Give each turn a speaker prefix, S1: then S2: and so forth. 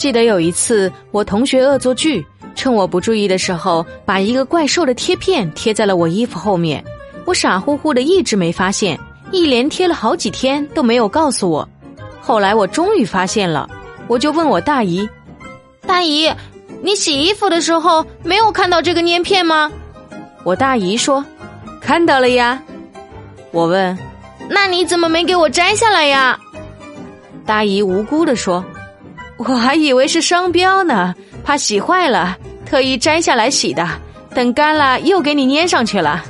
S1: 记得有一次，我同学恶作剧，趁我不注意的时候，把一个怪兽的贴片贴在了我衣服后面。我傻乎乎的一直没发现，一连贴了好几天都没有告诉我。后来我终于发现了，我就问我大姨：“
S2: 大姨，你洗衣服的时候没有看到这个粘片吗？”
S1: 我大姨说：“看到了呀。”我问：“
S2: 那你怎么没给我摘下来呀？”
S1: 大姨无辜的说。我还以为是商标呢，怕洗坏了，特意摘下来洗的。等干了又给你粘上去了。